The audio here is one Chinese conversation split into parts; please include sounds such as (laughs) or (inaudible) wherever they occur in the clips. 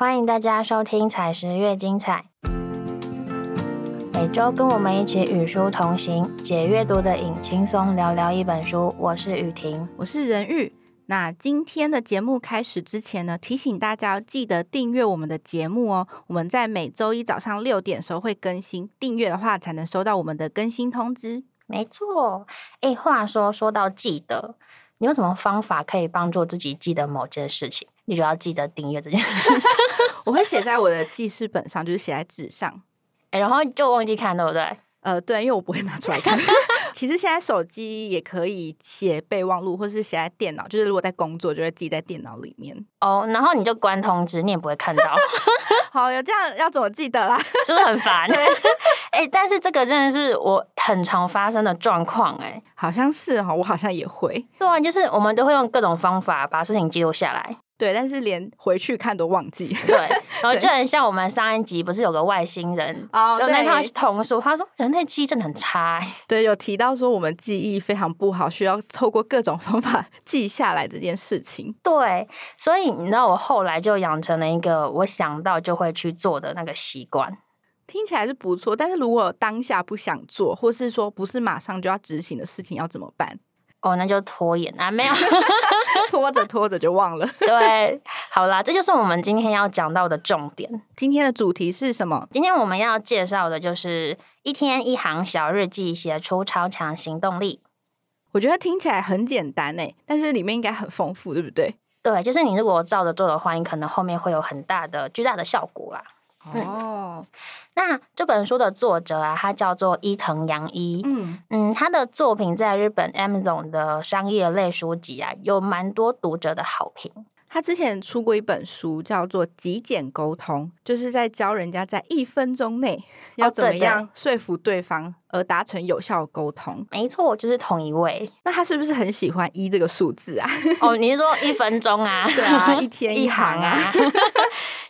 欢迎大家收听《采石越精彩》，每周跟我们一起与书同行，解阅读的瘾，轻松聊聊一本书。我是雨婷，我是任玉。那今天的节目开始之前呢，提醒大家要记得订阅我们的节目哦。我们在每周一早上六点时候会更新，订阅的话才能收到我们的更新通知。没错，哎，话说说到记得，你有什么方法可以帮助自己记得某件事情？你就要记得订阅这件事。(laughs) 我会写在我的记事本上，就是写在纸上，哎，然后就忘记看，对不对？呃，对，因为我不会拿出来看。(laughs) 其实现在手机也可以写备忘录，或是写在电脑，就是如果在工作，就会记在电脑里面。哦，然后你就关通知，你也不会看到。(laughs) 好，有这样要怎么记得啦？是不是很烦？哎，但是这个真的是我很常发生的状况，哎，好像是哈，我好像也会。对啊，就是我们都会用各种方法把事情记录下来。对，但是连回去看都忘记。对，然后 (laughs) 就很像我们上一集不是有个外星人哦，那套童书，他说人类记忆真的很差。对，有提到说我们记忆非常不好，需要透过各种方法记下来这件事情。对，所以你知道我后来就养成了一个我想到就会去做的那个习惯。听起来是不错，但是如果当下不想做，或是说不是马上就要执行的事情，要怎么办？哦，那就拖延啊，没有 (laughs) (laughs) 拖着拖着就忘了。(laughs) 对，好啦，这就是我们今天要讲到的重点。今天的主题是什么？今天我们要介绍的就是一天一行小日记，写出超强行动力。我觉得听起来很简单诶，但是里面应该很丰富，对不对？对，就是你如果照着做的话，你可能后面会有很大的、巨大的效果啦。哦，那这本书的作者啊，他叫做伊藤洋一。嗯嗯，他的作品在日本 Amazon 的商业类书籍啊，有蛮多读者的好评。他之前出过一本书，叫做《极简沟通》，就是在教人家在一分钟内要怎么样说服对方而达成有效沟通。没错，就是同一位。那他是不是很喜欢一这个数字啊？哦，你是说一分钟啊？(laughs) 对啊，(laughs) 一天一行啊。(laughs)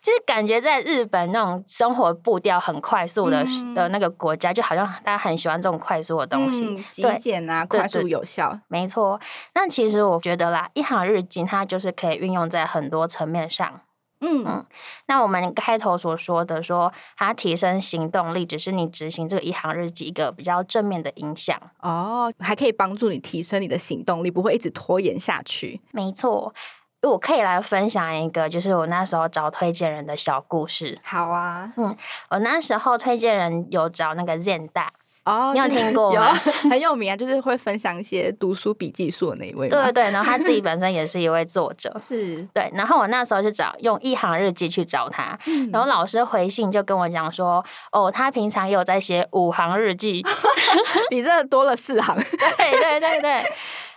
就是感觉在日本那种生活步调很快速的的那个国家，就好像大家很喜欢这种快速的东西，极简啊，快速有效。没错。那其实我觉得啦，一行日记它就是可以运用在很多层面上。嗯嗯。那我们开头所说的说，它提升行动力，只是你执行这个一行日记一个比较正面的影响。哦，还可以帮助你提升你的行动力，不会一直拖延下去。没错。我可以来分享一个，就是我那时候找推荐人的小故事。好啊，嗯，我那时候推荐人有找那个 Zen 大哦，你有听过吗？很有名啊，就是会分享一些读书笔记书的那一位。(laughs) 对对对，然后他自己本身也是一位作者，(laughs) 是对。然后我那时候就找用一行日记去找他，然后老师回信就跟我讲说，哦，他平常有在写五行日记，(laughs) 比这多了四行。对对对对。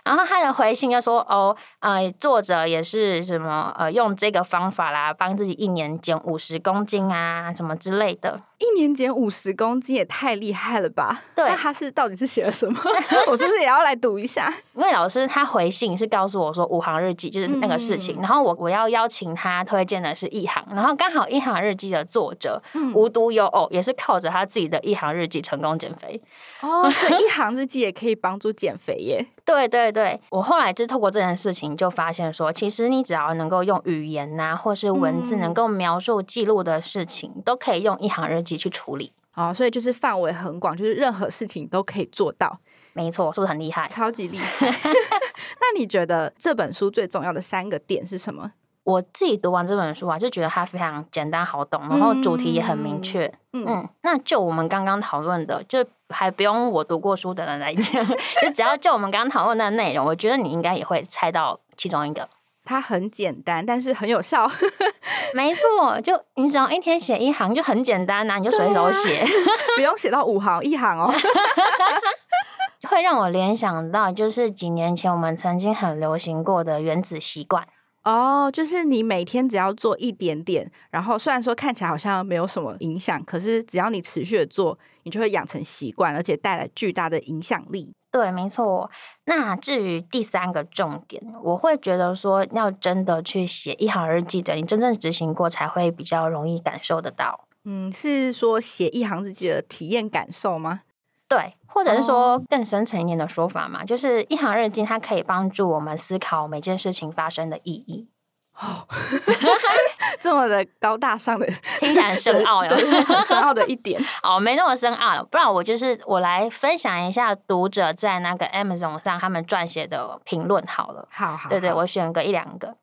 然后他的回信就说：“哦，呃，作者也是什么呃，用这个方法啦，帮自己一年减五十公斤啊，什么之类的。一年减五十公斤也太厉害了吧？对，那他是到底是写了什么？(laughs) 我是不是也要来读一下？因为老师他回信是告诉我说五行日记就是那个事情，然后我我要邀请他推荐的是一行，然后刚好一行日记的作者无独有偶，也是靠着他自己的一行日记成功减肥。哦，所以一行日记也可以帮助减肥耶。(laughs) ”对对对，我后来就透过这件事情，就发现说，其实你只要能够用语言呐，或是文字能够描述记录的事情，都可以用一行日记去处理。哦，所以就是范围很广，就是任何事情都可以做到。没错，是不是很厉害？超级厉 (laughs) 害。那你觉得这本书最重要的三个点是什么？我自己读完这本书啊，就觉得它非常简单好懂，然后主题也很明确。嗯，那就我们刚刚讨论的，就还不用我读过书的人来讲，(laughs) 就只要就我们刚刚讨论的内容，我觉得你应该也会猜到其中一个。它很简单，但是很有效。(laughs) 没错，就你只要一天写一行，就很简单呐，你就随手写，(laughs) 不用写到五行一行哦。会让我联想到，就是几年前我们曾经很流行过的原子习惯。哦，就是你每天只要做一点点，然后虽然说看起来好像没有什么影响，可是只要你持续的做，你就会养成习惯，而且带来巨大的影响力。对，没错。那至于第三个重点，我会觉得说，要真的去写一行日记的，你真正执行过，才会比较容易感受得到。嗯，是说写一行日记的体验感受吗？对，或者是说更深层一点的说法嘛，就是一行日记，它可以帮助我们思考每件事情发生的意义。哦，(laughs) 这么的高大上的，(laughs) 听起来很深奥，(laughs) 呀，很深奥的一点。哦，没那么深奥了。不然我就是我来分享一下读者在那个 Amazon 上他们撰写的评论好了。好好，对对，我选个一两个。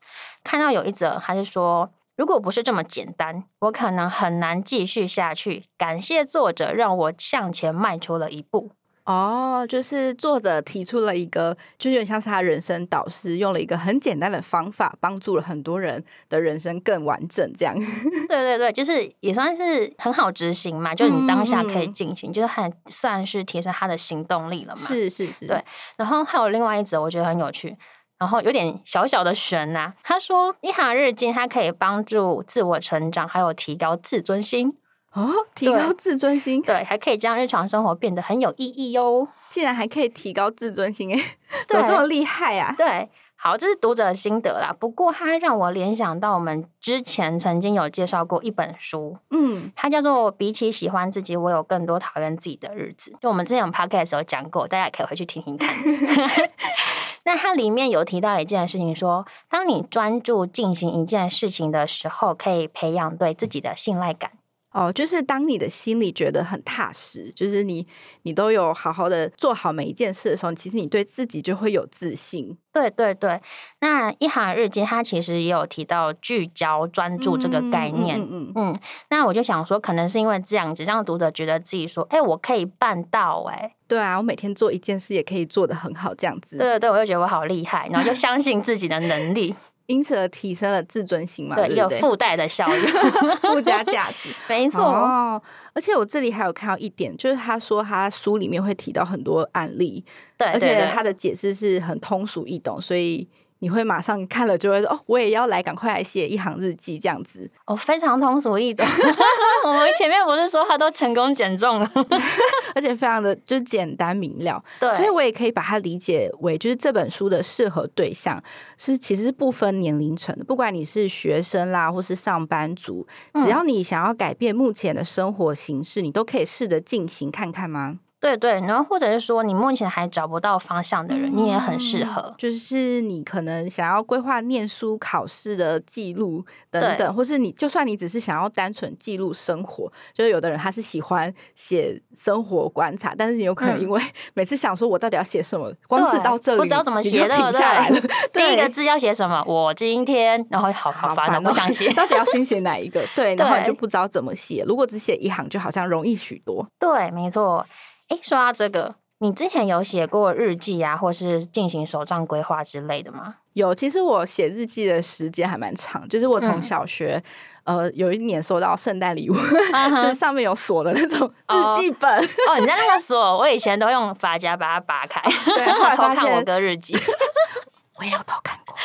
看到有一则，他是说，如果不是这么简单，我可能很难继续下去。感谢作者让我向前迈出了一步。哦，就是作者提出了一个，就有点像是他人生导师，用了一个很简单的方法，帮助了很多人的人生更完整。这样，(laughs) 对对对，就是也算是很好执行嘛，就是你当下可以进行，就是很算是提升他的行动力了嘛。是是是，对。然后还有另外一则，我觉得很有趣，然后有点小小的悬呐。他说，一行日记它可以帮助自我成长，还有提高自尊心。哦，提高自尊心，对，还可以将日常生活变得很有意义哟。竟然还可以提高自尊心，哎，(laughs) 怎么这么厉害啊？对，好，这是读者的心得啦。不过它让我联想到我们之前曾经有介绍过一本书，嗯，它叫做《比起喜欢自己，我有更多讨厌自己的日子》。就我们之前 podcast 有讲过，大家可以回去听听看。(laughs) 那它里面有提到一件事情，说当你专注进行一件事情的时候，可以培养对自己的信赖感。哦，就是当你的心里觉得很踏实，就是你你都有好好的做好每一件事的时候，其实你对自己就会有自信。对对对，那一行日记它其实也有提到聚焦专注这个概念。嗯嗯嗯。那我就想说，可能是因为这样子，让读者觉得自己说，哎，我可以办到，哎，对啊，我每天做一件事也可以做得很好，这样子。对对对，我就觉得我好厉害，然后就相信自己的能力。因此而提升了自尊心嘛，对，有附带的效应，(laughs) 附加价值，(laughs) 没错。哦，而且我这里还有看到一点，就是他说他书里面会提到很多案例，对，而且他的解释是很通俗易懂，所以。你会马上看了就会说哦，我也要来，赶快来写一行日记这样子哦，非常通俗易懂。(laughs) 我们前面不是说他都成功减重了，(laughs) 而且非常的就简单明了，对，所以我也可以把它理解为就是这本书的适合对象是其实是不分年龄层的，不管你是学生啦，或是上班族，只要你想要改变目前的生活形式，你都可以试着进行看看吗？对对，然后或者是说你目前还找不到方向的人，你也很适合。就是你可能想要规划念书、考试的记录等等，或是你就算你只是想要单纯记录生活，就是有的人他是喜欢写生活观察，但是你有可能因为 (laughs) 每次想说我到底要写什么，光是到这里不知道怎么写停下来了。第一个字要写什么？我今天，然后好好烦，不想写，到底要先写哪一个？对，然后你就不知道怎么写。如果只写一行，就好像容易许多。对，没错。哎，说到这个，你之前有写过日记啊，或是进行手账规划之类的吗？有，其实我写日记的时间还蛮长，就是我从小学，呃，有一年收到圣诞礼物，(laughs) 是上面有锁的那种 (laughs) 日记本。哦，你在那个锁，我以前都用发夹把它拔开，对，后来偷看我哥日记。我也有偷看过，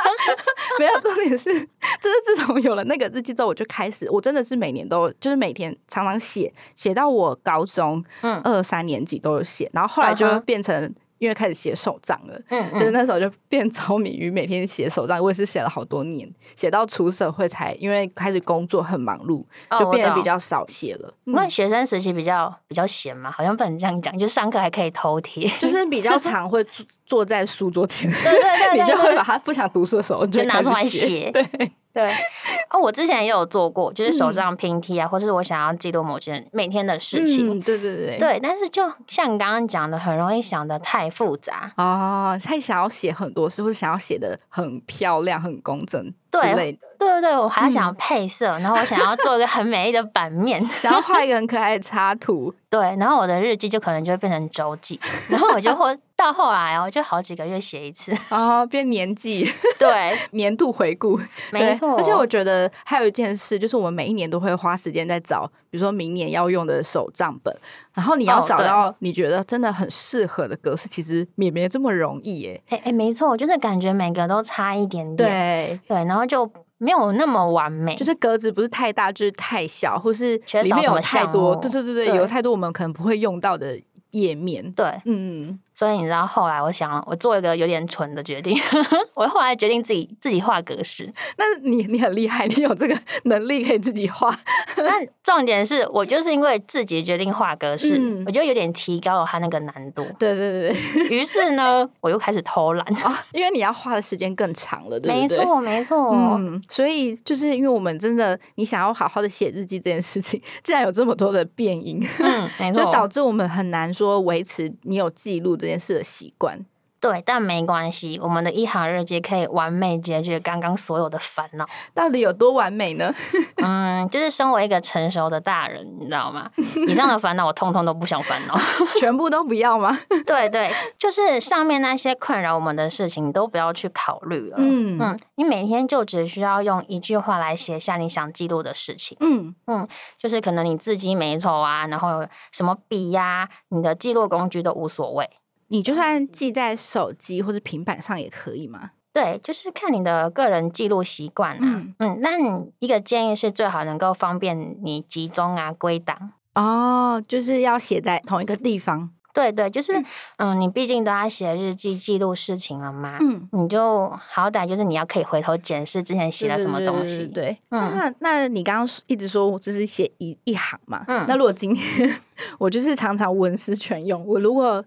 (laughs) 没有重点是，(laughs) 就是自从有了那个日记之后，我就开始，我真的是每年都，就是每天常常写，写到我高中二三年级都有写，然后后来就变成。因为开始写手账了，嗯，就是那时候就变着迷于每天写手账。我也是写了好多年，写到出社会才，因为开始工作很忙碌，就变得比较少写了。那学生时期比较比较闲嘛，好像不能这样讲，就上课还可以偷贴，就是比较 (laughs) 常会坐坐在书桌前，对对对，(laughs) 你就会把他不想读书的时候就拿出来写，对。对，(laughs) 哦，我之前也有做过，就是手账拼贴啊，或是我想要记录某件每天的事情。对对对，对，但是就像你刚刚讲的，很容易想的太复杂哦，太想要写很多事，或是想要写的很漂亮、很工整。之类的，对对对，我还要想要配色，然后我想要做一个很美丽的版面，(laughs) 想要画一个很可爱的插图，对，然后我的日记就可能就会变成周记，然后我就会 (laughs) 到后来哦，就好几个月写一次，(laughs) 哦，变年记，对，年度回顾，没错。而且我觉得还有一件事，就是我们每一年都会花时间在找，比如说明年要用的手账本，然后你要找到你觉得真的很适合的格式，其实也没这么容易耶。哎哎，没错，我就是感觉每个都差一点点，对对，然后。就没有那么完美，就是格子不是太大，就是太小，或是里面有太多，对对对对，有太多我们可能不会用到的页面。对，嗯，所以你知道后来我想，我做一个有点蠢的决定，(laughs) 我后来决定自己自己画格式。(laughs) 那你你很厉害，你有这个能力可以自己画。(laughs) 但重点是我就是因为自己决定画格式，我觉得有点提高了它那个难度。对对对于是呢，我又开始偷懒啊，因为你要画的时间更长了，对不对？没错没错。嗯，所以就是因为我们真的，你想要好好的写日记这件事情，竟然有这么多的变音，嗯，没错，就导致我们很难说维持你有记录这件事的习惯。对，但没关系，我们的一行日记可以完美解决刚刚所有的烦恼。到底有多完美呢？(laughs) 嗯，就是身为一个成熟的大人，你知道吗？以上的烦恼我通通都不想烦恼，(laughs) 全部都不要吗？(laughs) 对对，就是上面那些困扰我们的事情，你都不要去考虑了。嗯嗯，你每天就只需要用一句话来写下你想记录的事情。嗯嗯，就是可能你字迹美丑啊，然后什么笔呀，你的记录工具都无所谓。你就算记在手机或者平板上也可以吗？对，就是看你的个人记录习惯啊。嗯，那一个建议是最好能够方便你集中啊归档哦，就是要写在同一个地方。对对，就是嗯，你毕竟都要写日记记录事情了嘛。嗯，你就好歹就是你要可以回头检视之前写了什么东西。对，嗯那那你刚刚一直说我只是写一一行嘛？嗯，那如果今天 (laughs) 我就是常常文思泉涌，我如果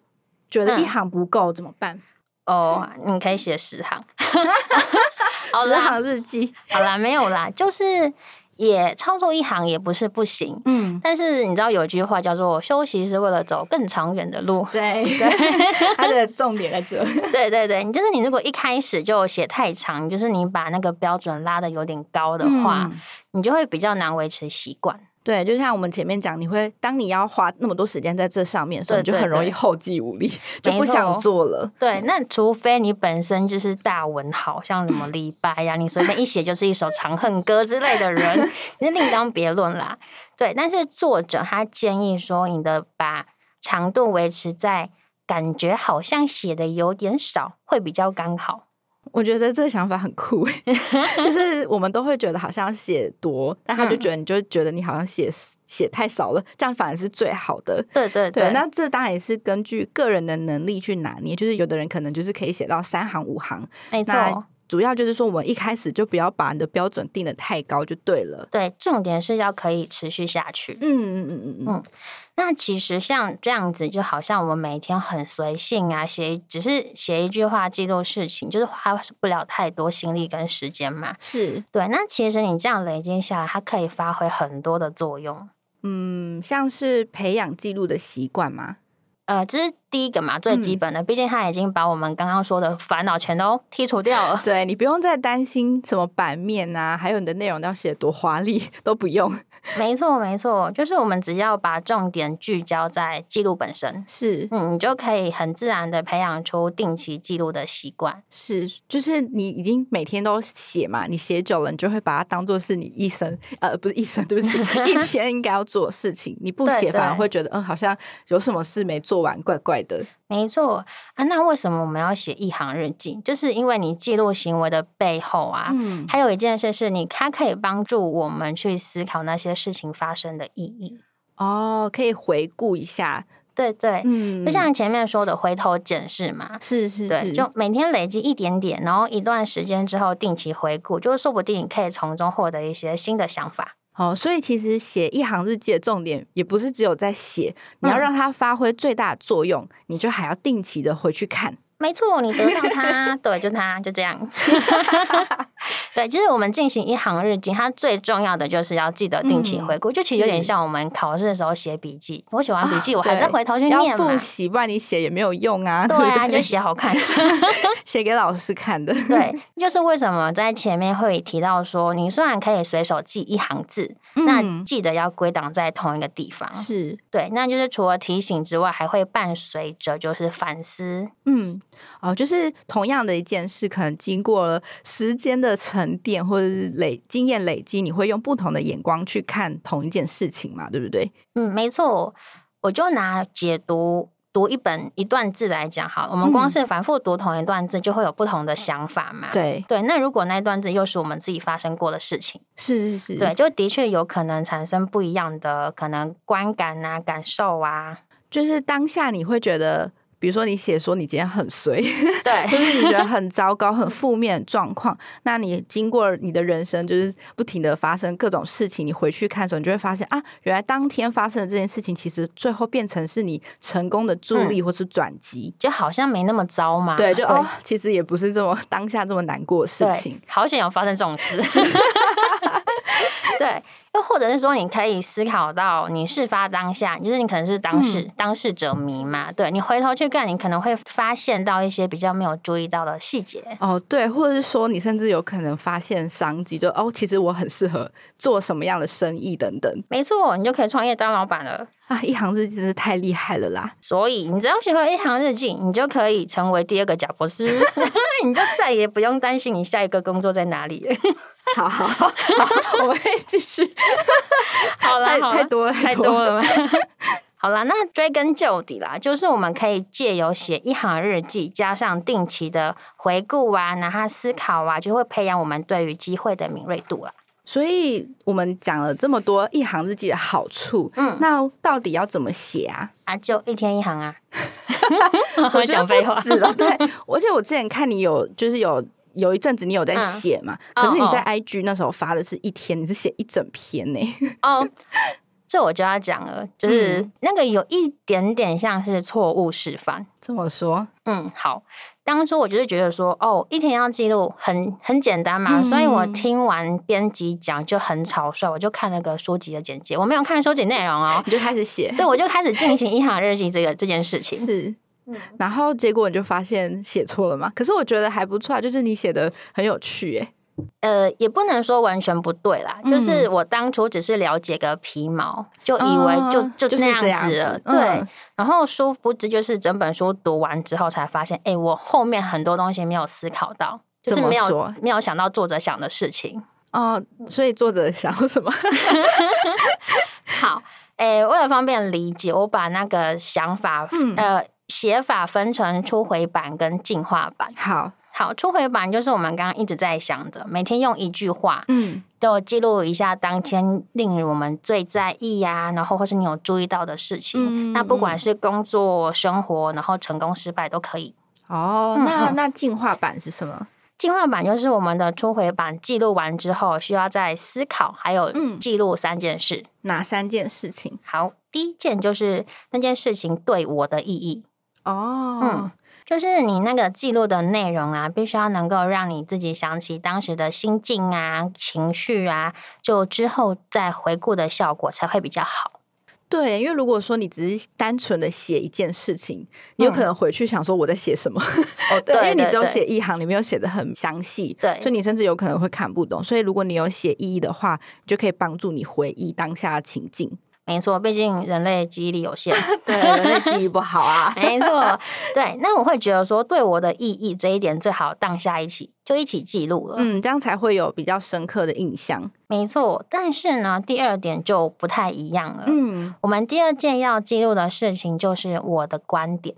觉得一行不够怎么办？哦，你可以写十行，(laughs) 十行日记。好啦，没有啦，就是也操作一行也不是不行。嗯，但是你知道有句话叫做“休息是为了走更长远的路”。对对，(laughs) 它的重点在这。(laughs) 对对对，你就是你如果一开始就写太长，就是你把那个标准拉的有点高的话，你就会比较难维持习惯。对，就像我们前面讲，你会当你要花那么多时间在这上面的时候，你就很容易后继无力，就不想做了。对，那除非你本身就是大文豪，像什么李白呀，你随便一写就是一首《长恨歌》之类的人，(laughs) 那另当别论啦。对，但是作者他建议说，你的把长度维持在感觉好像写的有点少，会比较刚好。我觉得这个想法很酷，(laughs) 就是我们都会觉得好像写多，但他就觉得你就觉得你好像写写太少了，这样反而是最好的。对对对，那这当然也是根据个人的能力去拿捏，就是有的人可能就是可以写到三行五行，没错。主要就是说，我们一开始就不要把你的标准定的太高，就对了。对，重点是要可以持续下去。嗯嗯嗯嗯嗯。那其实像这样子，就好像我们每天很随性啊，写只是写一句话记录事情，就是花不了太多心力跟时间嘛。是对。那其实你这样累积下来，它可以发挥很多的作用。嗯，像是培养记录的习惯吗？呃，这是第一个嘛，最基本的。毕竟他已经把我们刚刚说的烦恼全都剔除掉了。(laughs) 对你不用再担心什么版面啊，还有你的内容要写多华丽都不用。(laughs) 没错，没错，就是我们只要把重点聚焦在记录本身，是，嗯，你就可以很自然的培养出定期记录的习惯。是，就是你已经每天都写嘛，你写久了，你就会把它当做是你一生，呃，不是一生，对不起，(laughs) 一天应该要做的事情。你不写，反而会觉得，嗯，好像有什么事没做。完怪怪的，没错啊。那为什么我们要写一行日记？就是因为你记录行为的背后啊，嗯，还有一件事是你，它可以帮助我们去思考那些事情发生的意义。哦，可以回顾一下，对对，嗯，就像前面说的，回头检视嘛，是是，对，就每天累积一点点，然后一段时间之后定期回顾，就是说不定你可以从中获得一些新的想法。哦，所以其实写一行日记的重点也不是只有在写，你要让它发挥最大的作用，你就还要定期的回去看。没错，你得到它，对，就它，就这样。(laughs) 对，其实我们进行一行日记，它最重要的就是要记得定期回顾，就其实有点像我们考试的时候写笔记。我写完笔记，我还是回头去念嘛。复习，不然你写也没有用啊。对啊，就写好看，(laughs) 写给老师看的。对，(laughs) 就是为什么在前面会提到说，你虽然可以随手记一行字，那记得要归档在同一个地方。是对，那就是除了提醒之外，还会伴随着就是反思。嗯。哦，就是同样的一件事，可能经过了时间的沉淀或者是累经验累积，你会用不同的眼光去看同一件事情嘛？对不对？嗯，没错。我就拿解读读一本一段字来讲哈，我们光是反复读同一段字，就会有不同的想法嘛。对对，那如果那段字又是我们自己发生过的事情，是是是，对，就的确有可能产生不一样的可能观感啊、感受啊。就是当下你会觉得。比如说你写说你今天很衰，对，(laughs) 就是你觉得很糟糕、很负面状况，那你经过你的人生就是不停的发生各种事情，你回去看的时候，你就会发现啊，原来当天发生的这件事情，其实最后变成是你成功的助力或是转机，就好像没那么糟嘛。对，就哦，其实也不是这么当下这么难过的事情，好想要发生这种事。(laughs) (laughs) 对。又或者是说，你可以思考到你事发当下，就是你可能是当事当事者迷嘛？对你回头去看，你可能会发现到一些比较没有注意到的细节。哦，对，或者是说，你甚至有可能发现商机，就哦，其实我很适合做什么样的生意等等。没错，你就可以创业当老板了。啊，一行日记真是太厉害了啦！所以你只要学会一行日记，你就可以成为第二个贾博士，(laughs) 你就再也不用担心你下一个工作在哪里。好好好，我们可以继续。(laughs) 好了，太多了，太多了。(laughs) 好了，那追根究底啦，就是我们可以借由写一行日记，加上定期的回顾啊，然后思考啊，就会培养我们对于机会的敏锐度了。所以我们讲了这么多一行日记的好处，嗯，那到底要怎么写啊？啊，就一天一行啊！(laughs) 我讲废话了，对。而且我之前看你有，就是有有一阵子你有在写嘛，可是你在 IG 那时候发的是一天，你是写一整篇呢？(laughs) 哦。这我就要讲了，就是那个有一点点像是错误示范。这么说，嗯，好。当初我就是觉得说，哦，一天要记录很很简单嘛，所以我听完编辑讲就很草率，我就看那个书籍的简介，我没有看书籍内容哦，(laughs) 你就开始写。对，我就开始进行一行日记这个这件事情。是，然后结果你就发现写错了嘛？可是我觉得还不错，就是你写的很有趣，哎。呃，也不能说完全不对啦，就是我当初只是了解个皮毛，就以为就就那样子了，对。然后殊不知，就是整本书读完之后才发现，哎，我后面很多东西没有思考到，就是没有没有想到作者想的事情哦。所以作者想什么？(laughs) 好，哎，为了方便理解，我把那个想法呃写法分成初回版跟进化版。好。好，初回版就是我们刚刚一直在想的，每天用一句话，嗯，就记录一下当天令我们最在意呀，然后或是你有注意到的事情。那不管是工作、生活，然后成功、失败都可以。哦，那那进化版是什么？进化版就是我们的初回版，记录完之后需要再思考，还有记录三件事。哪三件事情？好，第一件就是那件事情对我的意义。哦，嗯。就是你那个记录的内容啊，必须要能够让你自己想起当时的心境啊、情绪啊，就之后再回顾的效果才会比较好。对，因为如果说你只是单纯的写一件事情，你有可能回去想说我在写什么。哦，(laughs) 对，因为你只有写一行，你没有写的很详细，对，所以你甚至有可能会看不懂。所以如果你有写意义的话，就可以帮助你回忆当下的情境。没错，毕竟人类记忆力有限，(laughs) 对人类记忆不好啊。(laughs) 没错，对，那我会觉得说，对我的意义这一点，最好当下一起就一起记录了，嗯，这样才会有比较深刻的印象。没错，但是呢，第二点就不太一样了。嗯，我们第二件要记录的事情就是我的观点。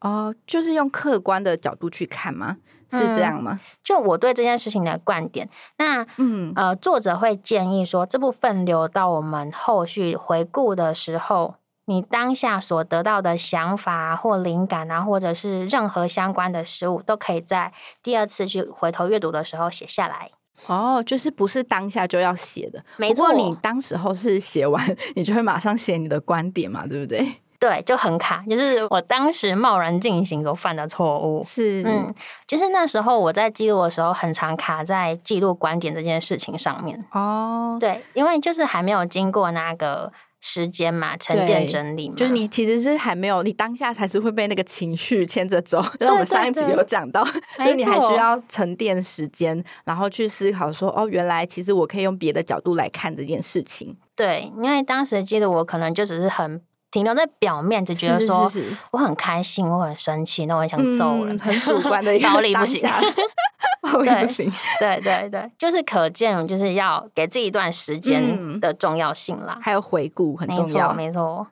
哦，就是用客观的角度去看吗？是这样吗？就我对这件事情的观点，那嗯呃，作者会建议说，这部分留到我们后续回顾的时候，你当下所得到的想法或灵感啊，或者是任何相关的事物，都可以在第二次去回头阅读的时候写下来。哦，就是不是当下就要写的，没错，你当时候是写完，(laughs) 你就会马上写你的观点嘛，对不对？对，就很卡，就是我当时贸然进行所犯的错误。是，嗯，就是那时候我在记录的时候，很常卡在记录观点这件事情上面。哦，对，因为就是还没有经过那个时间嘛，沉淀整理嘛，就是你其实是还没有，你当下才是会被那个情绪牵着走。那我们上一集有讲到，(laughs) 就是你还需要沉淀时间，然后去思考说，哦，原来其实我可以用别的角度来看这件事情。对，因为当时记得我可能就只是很。停留在表面，只觉得说我很开心，我很生气，那我很想揍人，很主观的 (laughs) 道理不行，(laughs) 不行，对对对，就是可见，就是要给自己一段时间的重要性啦，还有回顾很重要，没错。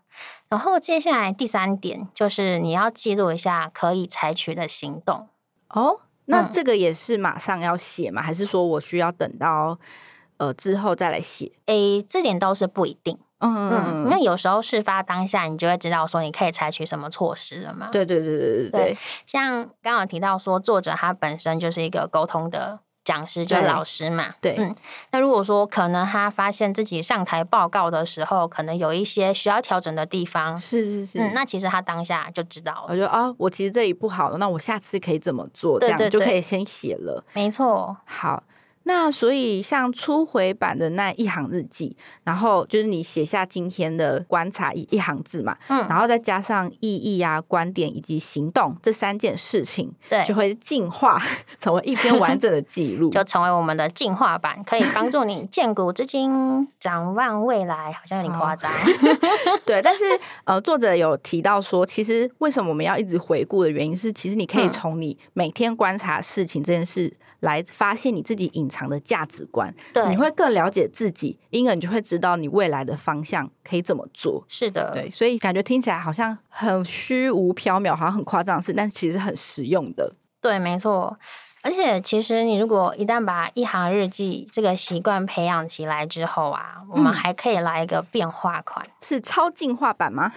然后接下来第三点就是你要记录一下可以采取的行动。哦，那这个也是马上要写吗？还是说我需要等到呃之后再来写？诶，这点倒是不一定。嗯嗯嗯，因为有时候事发当下，你就会知道说你可以采取什么措施了嘛。对对对对对对。像刚刚提到说，作者他本身就是一个沟通的讲师，就是老师嘛。对。嗯。那如果说可能他发现自己上台报告的时候，可能有一些需要调整的地方，是是是。嗯。那其实他当下就知道了。我觉得啊，我其实这里不好了，那我下次可以怎么做？这样就可以先写了。没错。好。那所以像初回版的那一行日记，然后就是你写下今天的观察一一行字嘛，嗯，然后再加上意义啊、观点以及行动这三件事情，对，就会进化 (laughs) 成为一篇完整的记录，(laughs) 就成为我们的进化版，可以帮助你 (laughs) 见古知今、展望未来。好像有点夸张，对。但是呃，作者有提到说，其实为什么我们要一直回顾的原因是，其实你可以从你每天观察事情这件事。来发现你自己隐藏的价值观，对，你会更了解自己，因而你就会知道你未来的方向可以怎么做。是的，对，所以感觉听起来好像很虚无缥缈，好像很夸张的事，但是其实很实用的。对，没错。而且其实你如果一旦把一行日记这个习惯培养起来之后啊，我们还可以来一个变化款，是超进化版吗？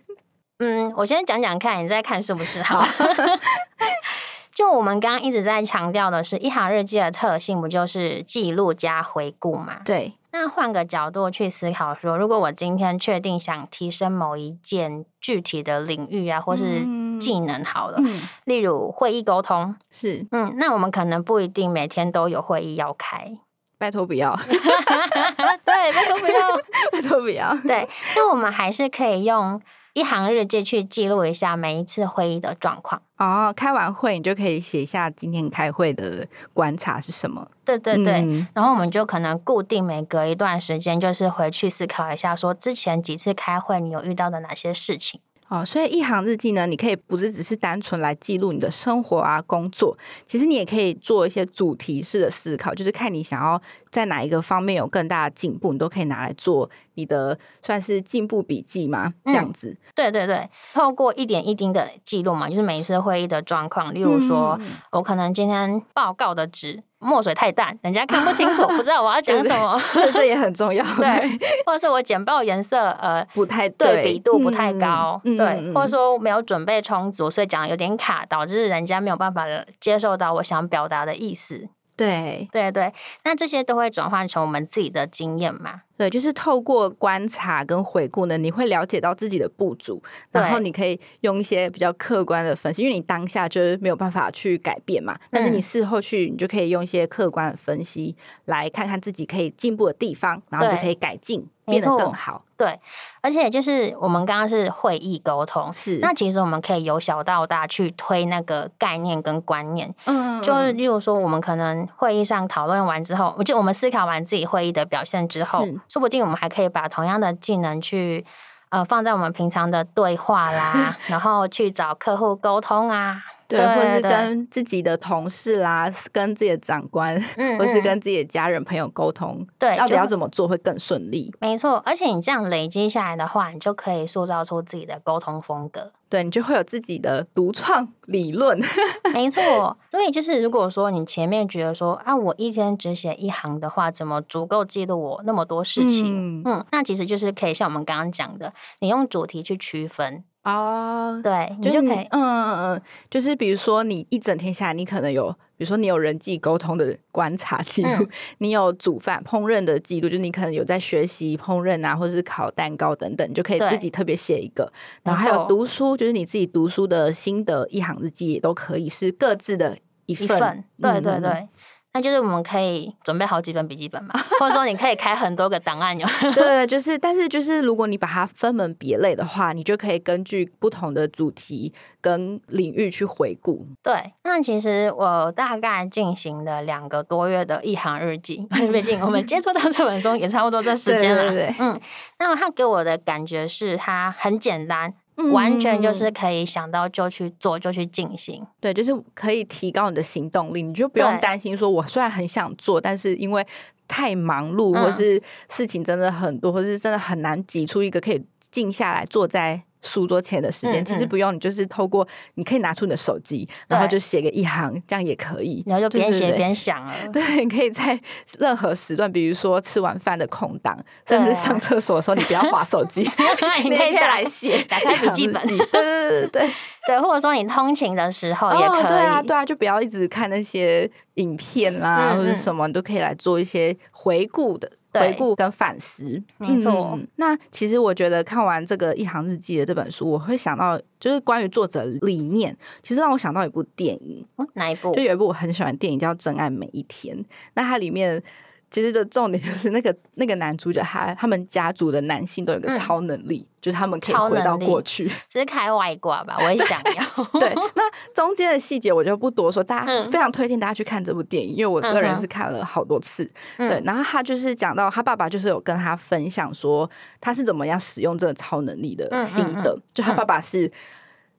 (laughs) 嗯，我先讲讲看，你再看是不是好。(laughs) (laughs) 就我们刚刚一直在强调的是，一行日记的特性不就是记录加回顾嘛？对。那换个角度去思考，说如果我今天确定想提升某一件具体的领域啊，或是技能好了，例如会议沟通，是嗯，那我们可能不一定每天都有会议要开，拜托不要，(laughs) 对，拜托不要，(laughs) 拜托不要，对，那我们还是可以用。一行日记去记录一下每一次会议的状况哦。开完会你就可以写下今天开会的观察是什么。对对对，然后我们就可能固定每隔一段时间，就是回去思考一下，说之前几次开会你有遇到的哪些事情。哦，所以一行日记呢，你可以不是只是单纯来记录你的生活啊、工作，其实你也可以做一些主题式的思考，就是看你想要在哪一个方面有更大的进步，你都可以拿来做你的算是进步笔记嘛，这样子。对对对，透过一点一滴的记录嘛，就是每一次会议的状况，例如说我可能今天报告的纸。墨水太淡，人家看不清楚，不知道我要讲什么。(laughs) 这这也很重要。(laughs) 对，或者是我简报颜色呃不太对比度不太高，对，或者说没有准备充足，所以讲有点卡，导致人家没有办法接受到我想表达的意思。对对对，那这些都会转换成我们自己的经验嘛？对，就是透过观察跟回顾呢，你会了解到自己的不足，然后你可以用一些比较客观的分析，因为你当下就是没有办法去改变嘛。但是你事后去，你就可以用一些客观的分析，来看看自己可以进步的地方，然后就可以改进，变得更好。对，而且就是我们刚刚是会议沟通，是那其实我们可以由小到大去推那个概念跟观念，嗯，就例如说我们可能会议上讨论完之后，就我们思考完自己会议的表现之后，说不定我们还可以把同样的技能去。呃，放在我们平常的对话啦，(laughs) 然后去找客户沟通啊，对，或者是跟自己的同事啦，跟自己的长官，嗯或是跟自己的家人朋友沟通，对，到底要怎么做会更顺利？没错，而且你这样累积下来的话，你就可以塑造出自己的沟通风格。对你就会有自己的独创理论，(laughs) 没错。所以就是如果说你前面觉得说啊，我一天只写一行的话，怎么足够记录我那么多事情？嗯，那其实就是可以像我们刚刚讲的，你用主题去区分。哦，对，你就可以，嗯嗯嗯，就是比如说你一整天下来，你可能有，比如说你有人际沟通的观察记录，你有煮饭烹饪的记录，就是你可能有在学习烹饪啊，或者是烤蛋糕等等，你就可以自己特别写一个。然后还有读书，就是你自己读书的心得一行日记也都可以是各自的一份。对对对。那就是我们可以准备好几本笔记本嘛，或者说你可以开很多个档案。有 (laughs) 对，就是，但是就是，如果你把它分门别类的话，你就可以根据不同的主题跟领域去回顾。对，那其实我大概进行了两个多月的一行日记，毕竟我们接触到这本书也差不多这时间了。对，嗯，那么它给我的感觉是它很简单。完全就是可以想到就去做，就去进行。对，就是可以提高你的行动力，你就不用担心说，我虽然很想做，但是因为太忙碌，或是事情真的很多，或是真的很难挤出一个可以静下来坐在书桌前的时间，其实不用，你就是透过你可以拿出你的手机，然后就写个一行，这样也可以。然后就边写边想了。(laughs) 对，你可以在任何时段，比如说吃完饭的空档，甚至上厕所的时候，你不要划手机，(laughs) 你可以再来写，打开笔记本。对对对对对 (laughs) 对，或者说你通勤的时候也可以。对啊对啊，就不要一直看那些影片啦，或者什么，你都可以来做一些回顾的。回顾跟反思，没错。那其实我觉得看完这个《一行日记》的这本书，我会想到就是关于作者理念，其实让我想到一部电影，哪一部？就有一部我很喜欢电影叫《真爱每一天》。那它里面。其实的重点就是那个那个男主角，他他们家族的男性都有个超能力，就是他们可以回到过去，只是开外挂吧，我也想要。(laughs) 对，那中间的细节我就不多说，大家非常推荐大家去看这部电影，因为我个人是看了好多次。对，然后他就是讲到他爸爸就是有跟他分享说他是怎么样使用这个超能力的心得，就他爸爸是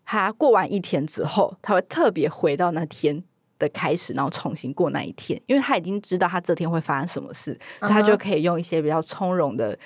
他过完一天之后，他会特别回到那天。的开始，然后重新过那一天，因为他已经知道他这天会发生什么事，所以他就可以用一些比较从容的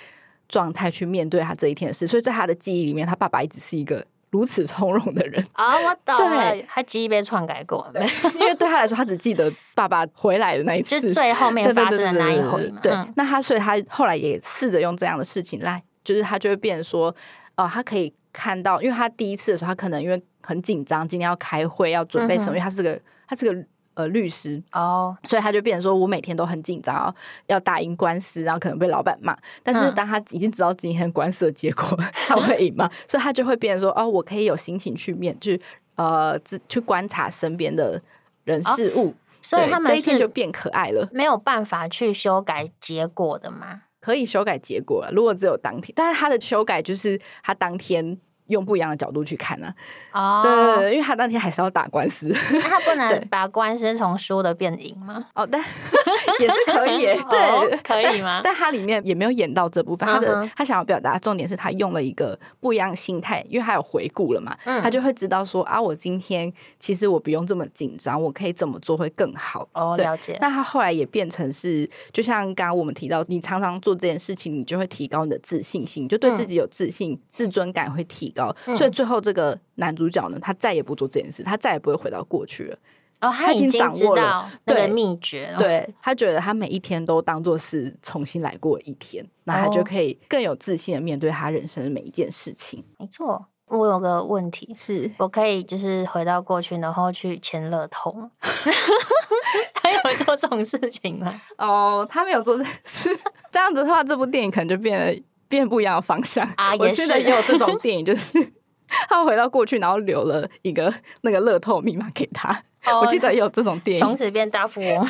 状态去面对他这一天的事。所以在他的记忆里面，他爸爸一直是一个如此从容的人啊！我懂，对，他记忆被篡改过，因为对他来说，他只记得爸爸回来的那一次，是最后面发生的那一回。对，那他所以他后来也试着用这样的事情来，就是他就会变说，哦，他可以看到，因为他第一次的时候，他可能因为很紧张，今天要开会要准备什么，因为他是个。他是个呃律师哦，所以他就变成说，我每天都很紧张，要打赢官司，然后可能被老板骂。但是当他已经知道今天官司的结果，(laughs) 他会赢吗？所以他就会变成说，哦，我可以有心情去面，去呃，去观察身边的人事物。所以他们这一天就变可爱了，没有办法去修改结果的吗？可以修改结果了，如果只有当天，但是他的修改就是他当天。用不一样的角度去看呢？哦，对对对，因为他当天还是要打官司，他不能 (laughs) 把官司从输的变赢吗？哦，但 (laughs) 也是可以，(laughs) 对，可以吗？但他里面也没有演到这部分，他的他想要表达重点是他用了一个不一样心态，因为他有回顾了嘛，他就会知道说啊，我今天其实我不用这么紧张，我可以怎么做会更好。哦，了解。那他后来也变成是，就像刚刚我们提到，你常常做这件事情，你就会提高你的自信心，就对自己有自信，自尊感会提。高，所以最后这个男主角呢，他再也不做这件事，他再也不会回到过去了。哦，他已经掌握了那个秘诀，对他觉得他每一天都当做是重新来过一天，那他就可以更有自信的面对他人生的每一件事情。没错，我有个问题是，我可以就是回到过去，然后去签乐通。(laughs) (laughs) 他有做这种事情吗？哦，他没有做这事。(laughs) 这样子的话，这部电影可能就变得。变不一样的方向啊！(laughs) 我记得也有这种 (laughs) 电影，就是 (laughs) 他回到过去，然后留了一个那个乐透密码给他。我记得有这种电影，从此变大富翁。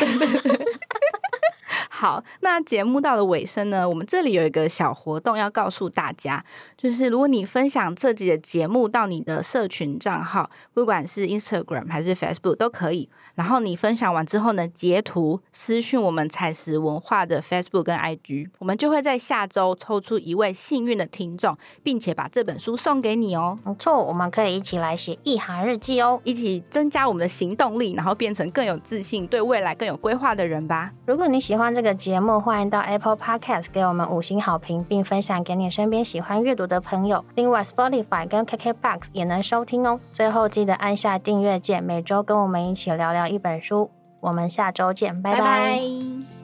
好，那节目到了尾声呢，我们这里有一个小活动要告诉大家，就是如果你分享这集的节目到你的社群账号，不管是 Instagram 还是 Facebook 都可以。然后你分享完之后呢，截图私讯我们采石文化的 Facebook 跟 IG，我们就会在下周抽出一位幸运的听众，并且把这本书送给你哦。没错，我们可以一起来写一行日记哦，一起增加我们的行动力，然后变成更有自信、对未来更有规划的人吧。如果你喜欢这个节目，欢迎到 Apple Podcast 给我们五星好评，并分享给你身边喜欢阅读的朋友。另外，Spotify 跟 KKBox 也能收听哦。最后记得按下订阅键，每周跟我们一起聊聊。一本书，我们下周见，拜拜。